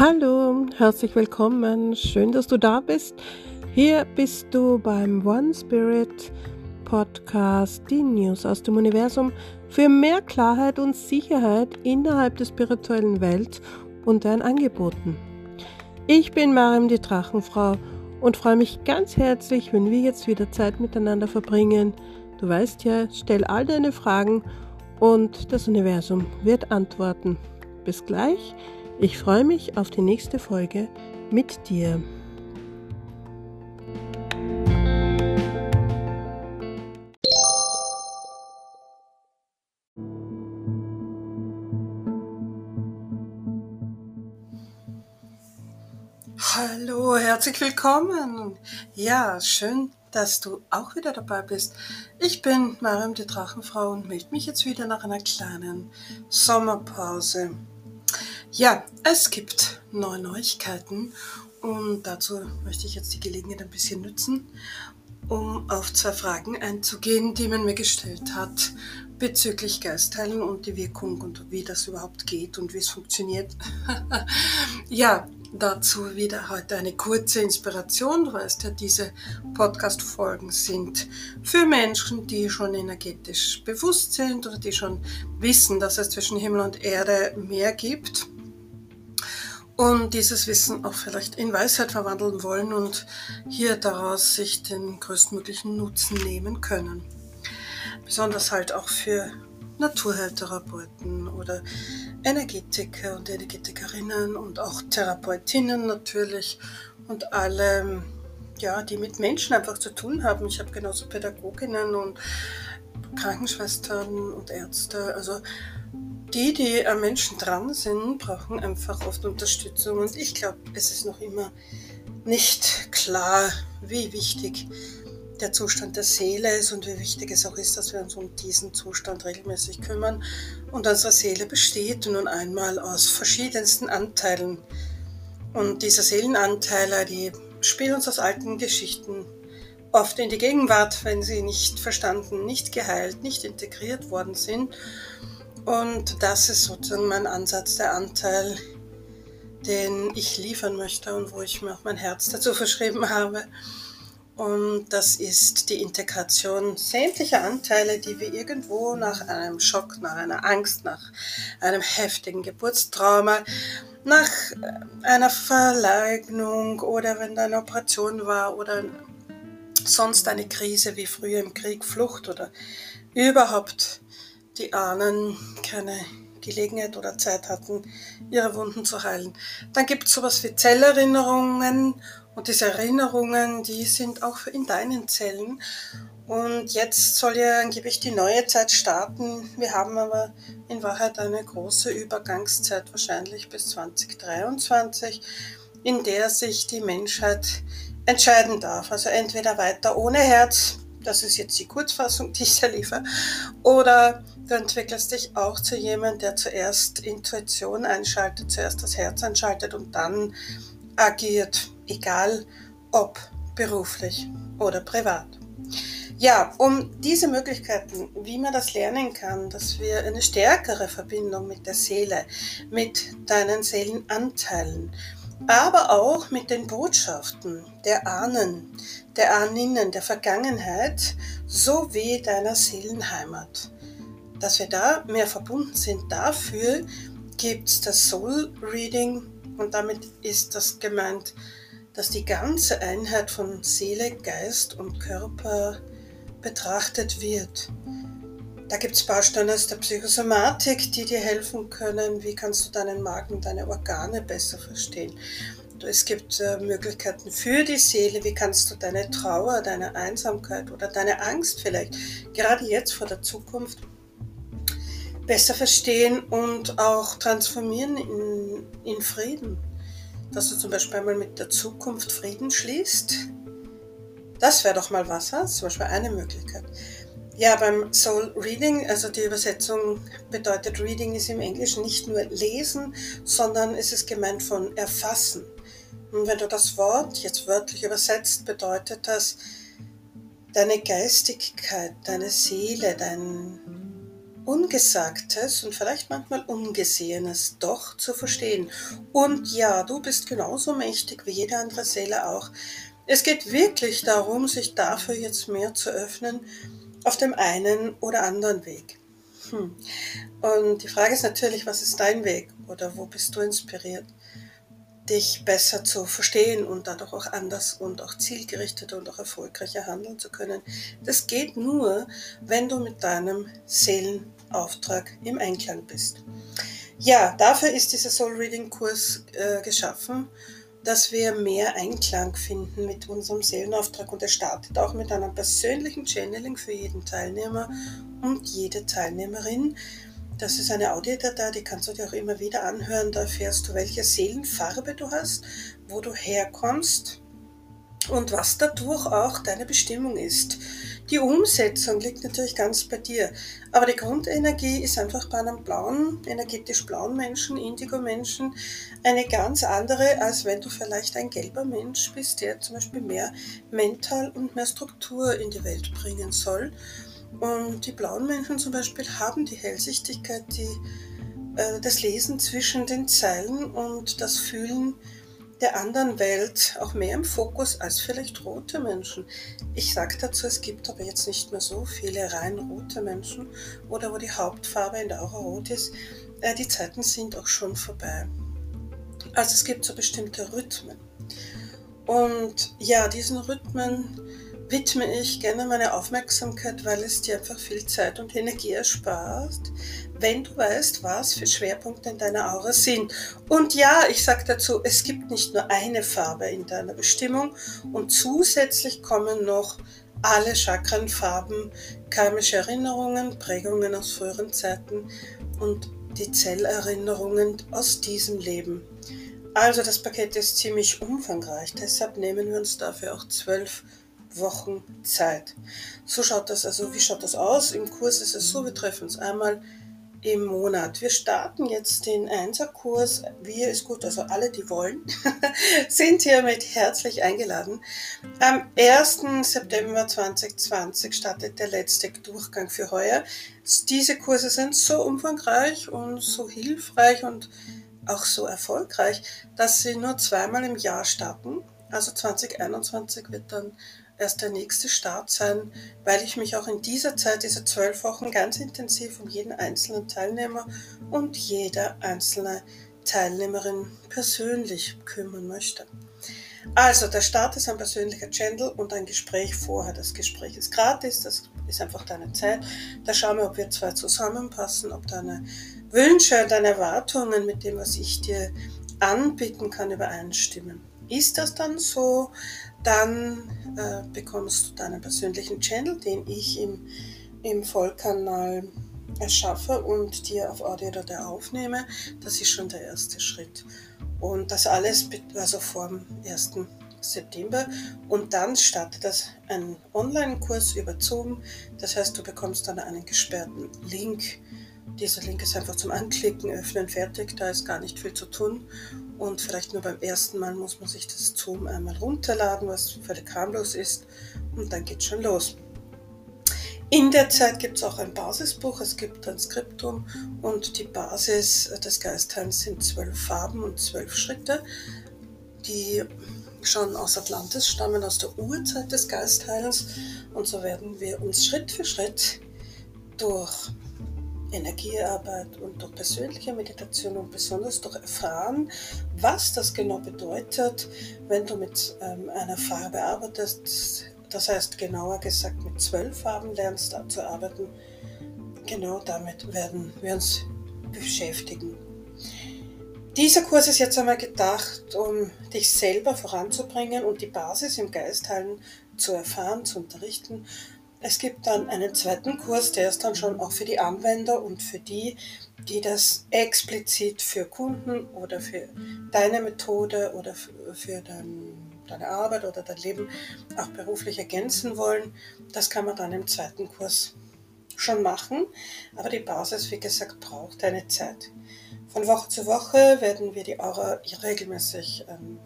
Hallo, herzlich willkommen. Schön, dass du da bist. Hier bist du beim One Spirit Podcast, die News aus dem Universum für mehr Klarheit und Sicherheit innerhalb der spirituellen Welt und deinen Angeboten. Ich bin Mariam die Drachenfrau und freue mich ganz herzlich, wenn wir jetzt wieder Zeit miteinander verbringen. Du weißt ja, stell all deine Fragen und das Universum wird antworten. Bis gleich. Ich freue mich auf die nächste Folge mit dir. Hallo, herzlich willkommen. Ja, schön, dass du auch wieder dabei bist. Ich bin Mariam die Drachenfrau und melde mich jetzt wieder nach einer kleinen Sommerpause. Ja, es gibt neue Neuigkeiten und dazu möchte ich jetzt die Gelegenheit ein bisschen nutzen, um auf zwei Fragen einzugehen, die man mir gestellt hat bezüglich Geistheilen und die Wirkung und wie das überhaupt geht und wie es funktioniert. ja, dazu wieder heute eine kurze Inspiration. Du weißt ja, diese Podcast-Folgen sind für Menschen, die schon energetisch bewusst sind oder die schon wissen, dass es zwischen Himmel und Erde mehr gibt und dieses Wissen auch vielleicht in Weisheit verwandeln wollen und hier daraus sich den größtmöglichen Nutzen nehmen können. Besonders halt auch für Naturheiltherapeuten oder Energetiker und Energetikerinnen und auch Therapeutinnen natürlich und alle, ja, die mit Menschen einfach zu tun haben. Ich habe genauso Pädagoginnen und Krankenschwestern und Ärzte, also die, die am Menschen dran sind, brauchen einfach oft Unterstützung. Und ich glaube, es ist noch immer nicht klar, wie wichtig der Zustand der Seele ist und wie wichtig es auch ist, dass wir uns um diesen Zustand regelmäßig kümmern. Und unsere Seele besteht nun einmal aus verschiedensten Anteilen. Und diese Seelenanteile, die spielen uns aus alten Geschichten oft in die Gegenwart, wenn sie nicht verstanden, nicht geheilt, nicht integriert worden sind. Und das ist sozusagen mein Ansatz, der Anteil, den ich liefern möchte und wo ich mir auch mein Herz dazu verschrieben habe. Und das ist die Integration sämtlicher Anteile, die wir irgendwo nach einem Schock, nach einer Angst, nach einem heftigen Geburtstrauma, nach einer Verleugnung oder wenn da eine Operation war oder sonst eine Krise wie früher im Krieg, Flucht oder überhaupt die Ahnen keine Gelegenheit oder Zeit hatten, ihre Wunden zu heilen. Dann gibt es sowas wie Zellerinnerungen und diese Erinnerungen, die sind auch in deinen Zellen. Und jetzt soll ja angeblich die neue Zeit starten. Wir haben aber in Wahrheit eine große Übergangszeit, wahrscheinlich bis 2023, in der sich die Menschheit entscheiden darf. Also entweder weiter ohne Herz das ist jetzt die Kurzfassung, die ich da liefere. Oder du entwickelst dich auch zu jemandem, der zuerst Intuition einschaltet, zuerst das Herz einschaltet und dann agiert, egal ob beruflich oder privat. Ja, um diese Möglichkeiten, wie man das lernen kann, dass wir eine stärkere Verbindung mit der Seele, mit deinen Seelenanteilen, aber auch mit den Botschaften der Ahnen, der Ahninnen, der Vergangenheit sowie deiner Seelenheimat. Dass wir da mehr verbunden sind, dafür gibt es das Soul Reading und damit ist das gemeint, dass die ganze Einheit von Seele, Geist und Körper betrachtet wird. Da gibt es Bausteine aus der Psychosomatik, die dir helfen können. Wie kannst du deinen Magen, deine Organe besser verstehen? Es gibt äh, Möglichkeiten für die Seele. Wie kannst du deine Trauer, deine Einsamkeit oder deine Angst vielleicht gerade jetzt vor der Zukunft besser verstehen und auch transformieren in, in Frieden? Dass du zum Beispiel einmal mit der Zukunft Frieden schließt. Das wäre doch mal was, zum Beispiel eine Möglichkeit. Ja, beim Soul Reading, also die Übersetzung bedeutet Reading ist im Englischen nicht nur lesen, sondern es ist gemeint von erfassen. Und wenn du das Wort jetzt wörtlich übersetzt, bedeutet das deine Geistigkeit, deine Seele, dein, Ungesagtes und vielleicht manchmal Ungesehenes doch zu verstehen. Und ja, du bist genauso mächtig wie jede andere Seele auch. Es geht wirklich darum, sich dafür jetzt mehr zu öffnen auf dem einen oder anderen Weg. Hm. Und die Frage ist natürlich, was ist dein Weg oder wo bist du inspiriert? Dich besser zu verstehen und dadurch auch anders und auch zielgerichteter und auch erfolgreicher handeln zu können. Das geht nur, wenn du mit deinem Seelenauftrag im Einklang bist. Ja, dafür ist dieser Soul Reading Kurs äh, geschaffen, dass wir mehr Einklang finden mit unserem Seelenauftrag und er startet auch mit einem persönlichen Channeling für jeden Teilnehmer und jede Teilnehmerin das ist eine Audiodatei, die kannst du dir auch immer wieder anhören. Da erfährst du, welche Seelenfarbe du hast, wo du herkommst und was dadurch auch deine Bestimmung ist. Die Umsetzung liegt natürlich ganz bei dir, aber die Grundenergie ist einfach bei einem blauen, energetisch blauen Menschen, Indigo-Menschen, eine ganz andere, als wenn du vielleicht ein gelber Mensch bist, der zum Beispiel mehr mental und mehr Struktur in die Welt bringen soll. Und die blauen Menschen zum Beispiel haben die Hellsichtigkeit, die, äh, das Lesen zwischen den Zeilen und das Fühlen der anderen Welt auch mehr im Fokus als vielleicht rote Menschen. Ich sage dazu, es gibt aber jetzt nicht mehr so viele rein rote Menschen oder wo die Hauptfarbe in der Aura rot ist. Äh, die Zeiten sind auch schon vorbei. Also es gibt so bestimmte Rhythmen. Und ja, diesen Rhythmen widme ich gerne meine Aufmerksamkeit, weil es dir einfach viel Zeit und Energie erspart, wenn du weißt, was für Schwerpunkte in deiner Aura sind. Und ja, ich sage dazu, es gibt nicht nur eine Farbe in deiner Bestimmung und zusätzlich kommen noch alle Chakrenfarben, karmische Erinnerungen, Prägungen aus früheren Zeiten und die Zellerinnerungen aus diesem Leben. Also das Paket ist ziemlich umfangreich, deshalb nehmen wir uns dafür auch zwölf Wochen Zeit. So schaut das also, wie schaut das aus? Im Kurs ist es so, wir treffen uns einmal im Monat. Wir starten jetzt den Einserkurs. Wir ist gut, also alle, die wollen, sind hiermit herzlich eingeladen. Am 1. September 2020 startet der letzte Durchgang für heuer. Diese Kurse sind so umfangreich und so hilfreich und auch so erfolgreich, dass sie nur zweimal im Jahr starten. Also 2021 wird dann erst der nächste Start sein, weil ich mich auch in dieser Zeit, diese zwölf Wochen, ganz intensiv um jeden einzelnen Teilnehmer und jeder einzelne Teilnehmerin persönlich kümmern möchte. Also, der Start ist ein persönlicher Channel und ein Gespräch vorher. Das Gespräch ist gratis, das ist einfach deine Zeit. Da schauen wir, ob wir zwei zusammenpassen, ob deine Wünsche und deine Erwartungen mit dem, was ich dir anbieten kann, übereinstimmen. Ist das dann so, dann äh, bekommst du deinen persönlichen Channel, den ich im, im Vollkanal erschaffe und dir auf Audio oder aufnehme. Das ist schon der erste Schritt. Und das alles also vor dem 1. September. Und dann startet das ein Online-Kurs über Zoom. Das heißt, du bekommst dann einen gesperrten Link. Dieser Link ist einfach zum Anklicken, Öffnen, fertig. Da ist gar nicht viel zu tun. Und vielleicht nur beim ersten Mal muss man sich das Zoom einmal runterladen, was völlig harmlos ist. Und dann geht schon los. In der Zeit gibt es auch ein Basisbuch, es gibt ein Skriptum und die Basis des Geistheils sind zwölf Farben und zwölf Schritte, die schon aus Atlantis stammen, aus der Urzeit des Geistheils. Und so werden wir uns Schritt für Schritt durch Energiearbeit und durch persönliche Meditation und besonders durch Erfahren, was das genau bedeutet, wenn du mit ähm, einer Farbe arbeitest. Das heißt, genauer gesagt, mit zwölf Farben lernst zu arbeiten. Genau damit werden wir uns beschäftigen. Dieser Kurs ist jetzt einmal gedacht, um dich selber voranzubringen und die Basis im Geistheilen zu erfahren, zu unterrichten es gibt dann einen zweiten Kurs, der ist dann schon auch für die Anwender und für die, die das explizit für Kunden oder für deine Methode oder für dein, deine Arbeit oder dein Leben auch beruflich ergänzen wollen. Das kann man dann im zweiten Kurs schon machen, aber die Basis, wie gesagt, braucht eine Zeit. Von Woche zu Woche werden wir die Aura regelmäßig ähm,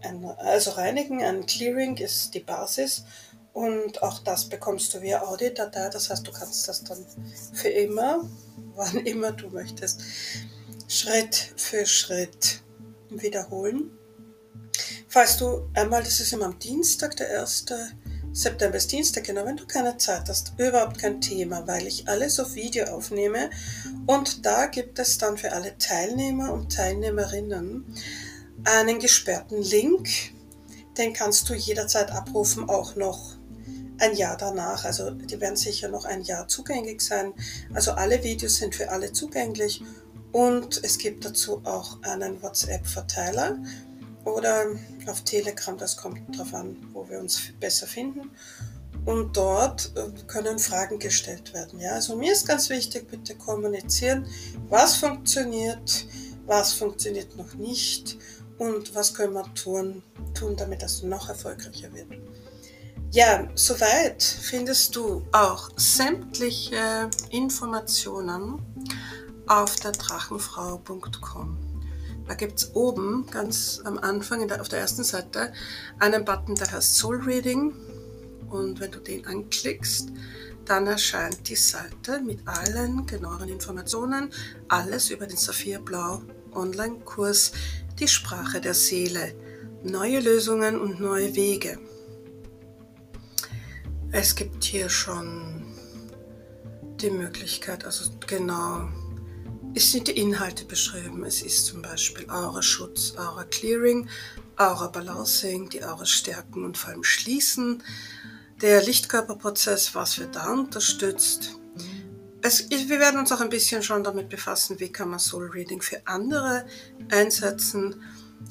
ein, also reinigen. Ein Clearing ist die Basis Und auch das bekommst du via Audiodatei. Das heißt, du kannst das dann für immer, wann immer du möchtest, Schritt für Schritt wiederholen. Falls du einmal, das ist immer am Dienstag, der 1. September ist Dienstag, genau, wenn du keine Zeit hast, überhaupt kein Thema, weil ich alles auf Video aufnehme und da gibt es dann für alle Teilnehmer und Teilnehmerinnen einen gesperrten Link, den kannst du jederzeit abrufen, auch noch ein Jahr danach. Also die werden sicher noch ein Jahr zugänglich sein. Also alle Videos sind für alle zugänglich und es gibt dazu auch einen WhatsApp-Verteiler oder auf Telegram, das kommt darauf an, wo wir uns besser finden. Und dort äh, können Fragen gestellt werden. Ja? Also mir ist ganz wichtig, bitte kommunizieren, was funktioniert, was funktioniert noch nicht und was können wir tun, tun damit das noch erfolgreicher wird. Ja, soweit findest du auch sämtliche Informationen auf der drachenfrau.com. Da gibt es oben ganz am Anfang der, auf der ersten Seite einen Button, der heißt Soul Reading. Und wenn du den anklickst, dann erscheint die Seite mit allen genaueren Informationen, alles über den Saphirblau Online-Kurs Die Sprache der Seele, neue Lösungen und neue Wege. Es gibt hier schon die Möglichkeit, also genau es sind die Inhalte beschrieben. Es ist zum Beispiel Aura-Schutz, Aura-Clearing, Aura-Balancing, die Aura stärken und vor allem schließen, der Lichtkörperprozess, was wird da unterstützt. Es, wir werden uns auch ein bisschen schon damit befassen, wie kann man Soul Reading für andere einsetzen.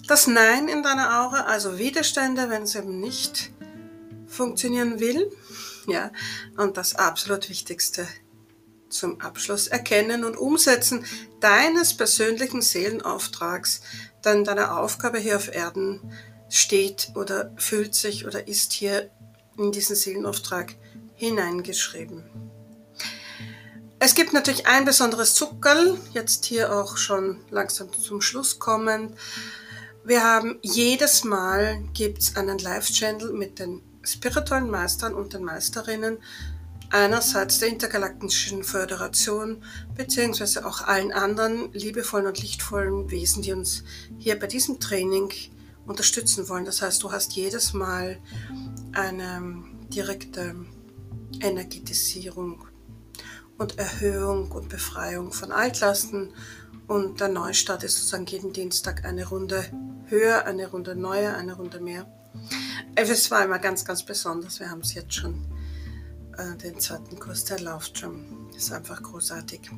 Das Nein in deiner Aura, also Widerstände, wenn es eben nicht funktionieren will. Ja, und das absolut Wichtigste, zum Abschluss Erkennen und Umsetzen deines persönlichen Seelenauftrags, dann deine Aufgabe hier auf Erden steht oder fühlt sich oder ist hier in diesen Seelenauftrag hineingeschrieben. Es gibt natürlich ein besonderes Zuckerl, jetzt hier auch schon langsam zum Schluss kommen. Wir haben jedes Mal gibt's einen Live-Channel mit den spirituellen Meistern und den Meisterinnen einerseits der Intergalaktischen Föderation beziehungsweise auch allen anderen liebevollen und lichtvollen Wesen, die uns hier bei diesem Training unterstützen wollen. Das heißt, du hast jedes Mal eine direkte Energetisierung und Erhöhung und Befreiung von Altlasten und der Neustart ist sozusagen jeden Dienstag eine Runde höher, eine Runde neuer, eine Runde mehr. Es war immer ganz, ganz besonders. Wir haben es jetzt schon äh, den zweiten Kurs, der läuft schon. Ist einfach großartig.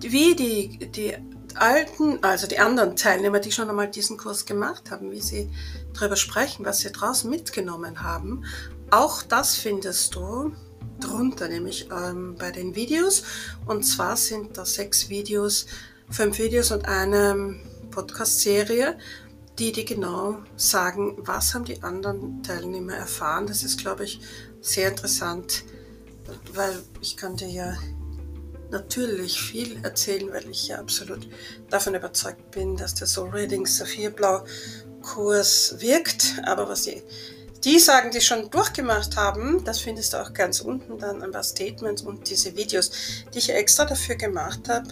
Wie die, die alten, also die anderen Teilnehmer, die schon einmal diesen Kurs gemacht haben, wie sie darüber sprechen, was sie draußen mitgenommen haben, auch das findest du drunter, nämlich ähm, bei den Videos. Und zwar sind da sechs Videos, fünf Videos und eine Podcast-Serie, die die genau sagen, was haben die anderen Teilnehmer erfahren. Das ist, glaube ich, sehr interessant, weil ich kann dir ja natürlich viel erzählen, weil ich ja absolut davon überzeugt bin, dass der Soul Reading Saphirblau Kurs wirkt. Aber was die, die sagen, die schon durchgemacht haben, das findest du auch ganz unten dann ein paar Statements und diese Videos, die ich extra dafür gemacht habe,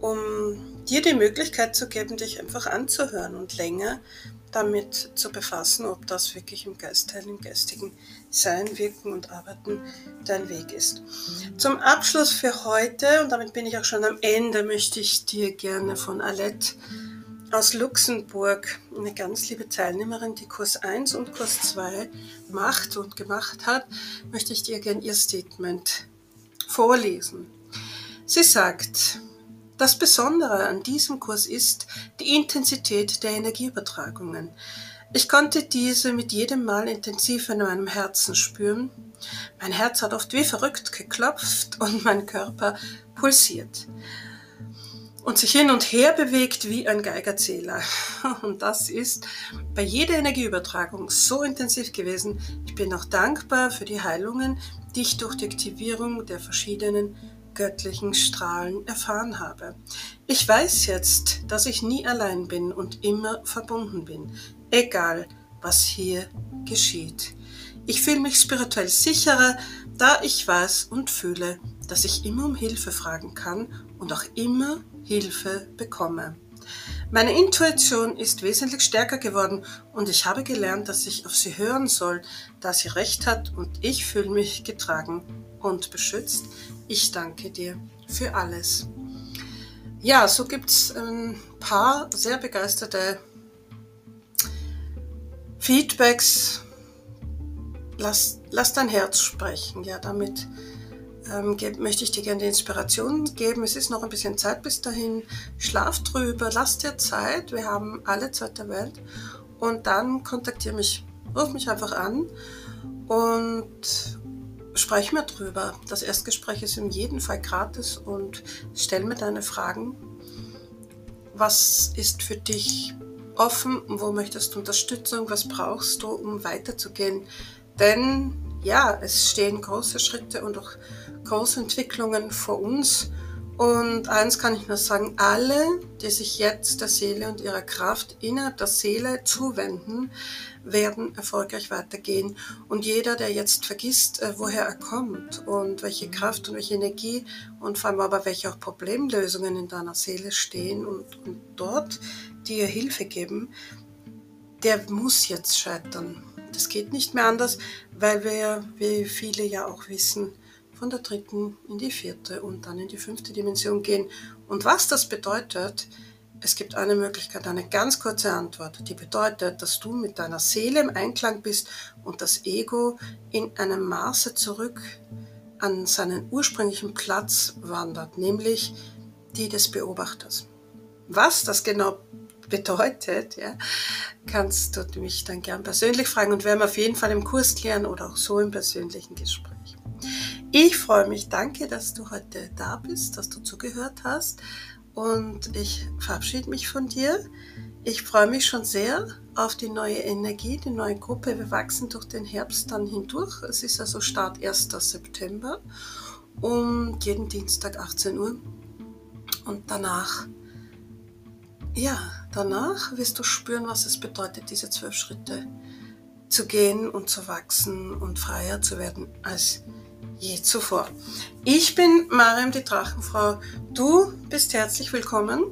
um dir die Möglichkeit zu geben, dich einfach anzuhören und länger damit zu befassen, ob das wirklich im Geistteil, im geistigen Sein, Wirken und Arbeiten dein Weg ist. Zum Abschluss für heute, und damit bin ich auch schon am Ende, möchte ich dir gerne von Alette aus Luxemburg, eine ganz liebe Teilnehmerin, die Kurs 1 und Kurs 2 macht und gemacht hat, möchte ich dir gerne ihr Statement vorlesen. Sie sagt, das Besondere an diesem Kurs ist die Intensität der Energieübertragungen. Ich konnte diese mit jedem Mal intensiver in meinem Herzen spüren. Mein Herz hat oft wie verrückt geklopft und mein Körper pulsiert und sich hin und her bewegt wie ein Geigerzähler. Und das ist bei jeder Energieübertragung so intensiv gewesen. Ich bin auch dankbar für die Heilungen, die ich durch die Aktivierung der verschiedenen göttlichen Strahlen erfahren habe. Ich weiß jetzt, dass ich nie allein bin und immer verbunden bin, egal was hier geschieht. Ich fühle mich spirituell sicherer, da ich weiß und fühle, dass ich immer um Hilfe fragen kann und auch immer Hilfe bekomme. Meine Intuition ist wesentlich stärker geworden und ich habe gelernt, dass ich auf sie hören soll, da sie recht hat und ich fühle mich getragen und beschützt. Ich danke dir für alles. Ja, so gibt es ein paar sehr begeisterte Feedbacks. Lass, lass dein Herz sprechen. Ja, damit ähm, möchte ich dir gerne die Inspiration geben. Es ist noch ein bisschen Zeit bis dahin. Schlaf drüber, lass dir Zeit. Wir haben alle Zeit der Welt. Und dann kontaktiere mich, ruf mich einfach an und sprech mir drüber. Das Erstgespräch ist in jedem Fall gratis und stell mir deine Fragen. Was ist für dich offen? Wo möchtest du Unterstützung? Was brauchst du, um weiterzugehen? Denn ja, es stehen große Schritte und auch große Entwicklungen vor uns. Und eins kann ich nur sagen, alle, die sich jetzt der Seele und ihrer Kraft innerhalb der Seele zuwenden, werden erfolgreich weitergehen. Und jeder, der jetzt vergisst, äh, woher er kommt und welche Kraft und welche Energie und vor allem aber welche auch Problemlösungen in deiner Seele stehen und, und dort dir Hilfe geben, der muss jetzt scheitern. Das geht nicht mehr anders, weil wir, wie viele ja auch wissen, von der dritten in die vierte und dann in die fünfte Dimension gehen. Und was das bedeutet, es gibt eine Möglichkeit, eine ganz kurze Antwort, die bedeutet, dass du mit deiner Seele im Einklang bist und das Ego in einem Maße zurück an seinen ursprünglichen Platz wandert, nämlich die des Beobachters. Was das genau bedeutet, ja, kannst du mich dann gern persönlich fragen und werden wir auf jeden Fall im Kurs klären oder auch so im persönlichen Gespräch. Ich freue mich, danke, dass du heute da bist, dass du zugehört hast und ich verabschiede mich von dir. Ich freue mich schon sehr auf die neue Energie, die neue Gruppe. Wir wachsen durch den Herbst dann hindurch. Es ist also Start 1. September um jeden Dienstag 18 Uhr. Und danach, ja, danach wirst du spüren, was es bedeutet, diese zwölf Schritte zu gehen und zu wachsen und freier zu werden als je zuvor. Ich bin Mariam die Drachenfrau. Du bist herzlich willkommen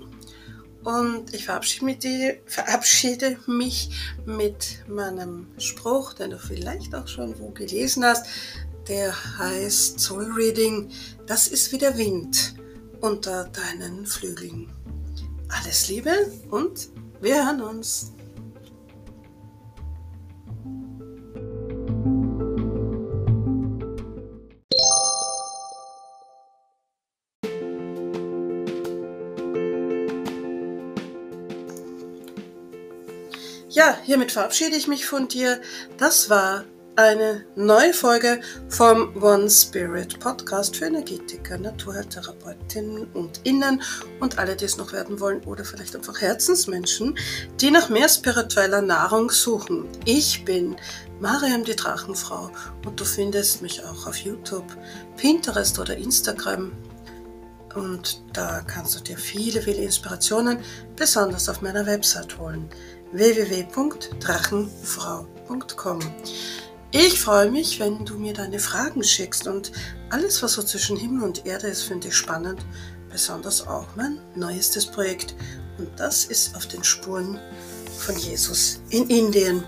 und ich verabschiede mich, mit meinem Spruch, den du vielleicht auch schon wo gelesen hast. Der heißt Soul Reading. Das ist wie der Wind unter deinen Flügeln. Alles Liebe und wir hören uns. Ja, hiermit verabschiede ich mich von dir. Das war eine neue Folge vom One Spirit Podcast für Energetiker, Naturheiltherapeutinnen und Innen und alle, die es noch werden wollen oder vielleicht einfach Herzensmenschen, die nach mehr spiritueller Nahrung suchen. Ich bin Mariam die Drachenfrau und du findest mich auch auf YouTube, Pinterest oder Instagram. Und da kannst du dir viele, viele Inspirationen, besonders auf meiner Website holen www.drachenfrau.com. Ich freue mich, wenn du mir deine Fragen schickst und alles, was so zwischen Himmel und Erde ist, finde ich spannend. Besonders auch mein neuestes Projekt. Und das ist auf den Spuren von Jesus in Indien.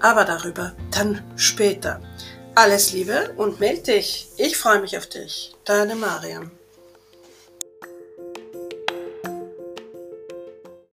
Aber darüber dann später. Alles Liebe und melde dich. Ich freue mich auf dich. Deine Mariam.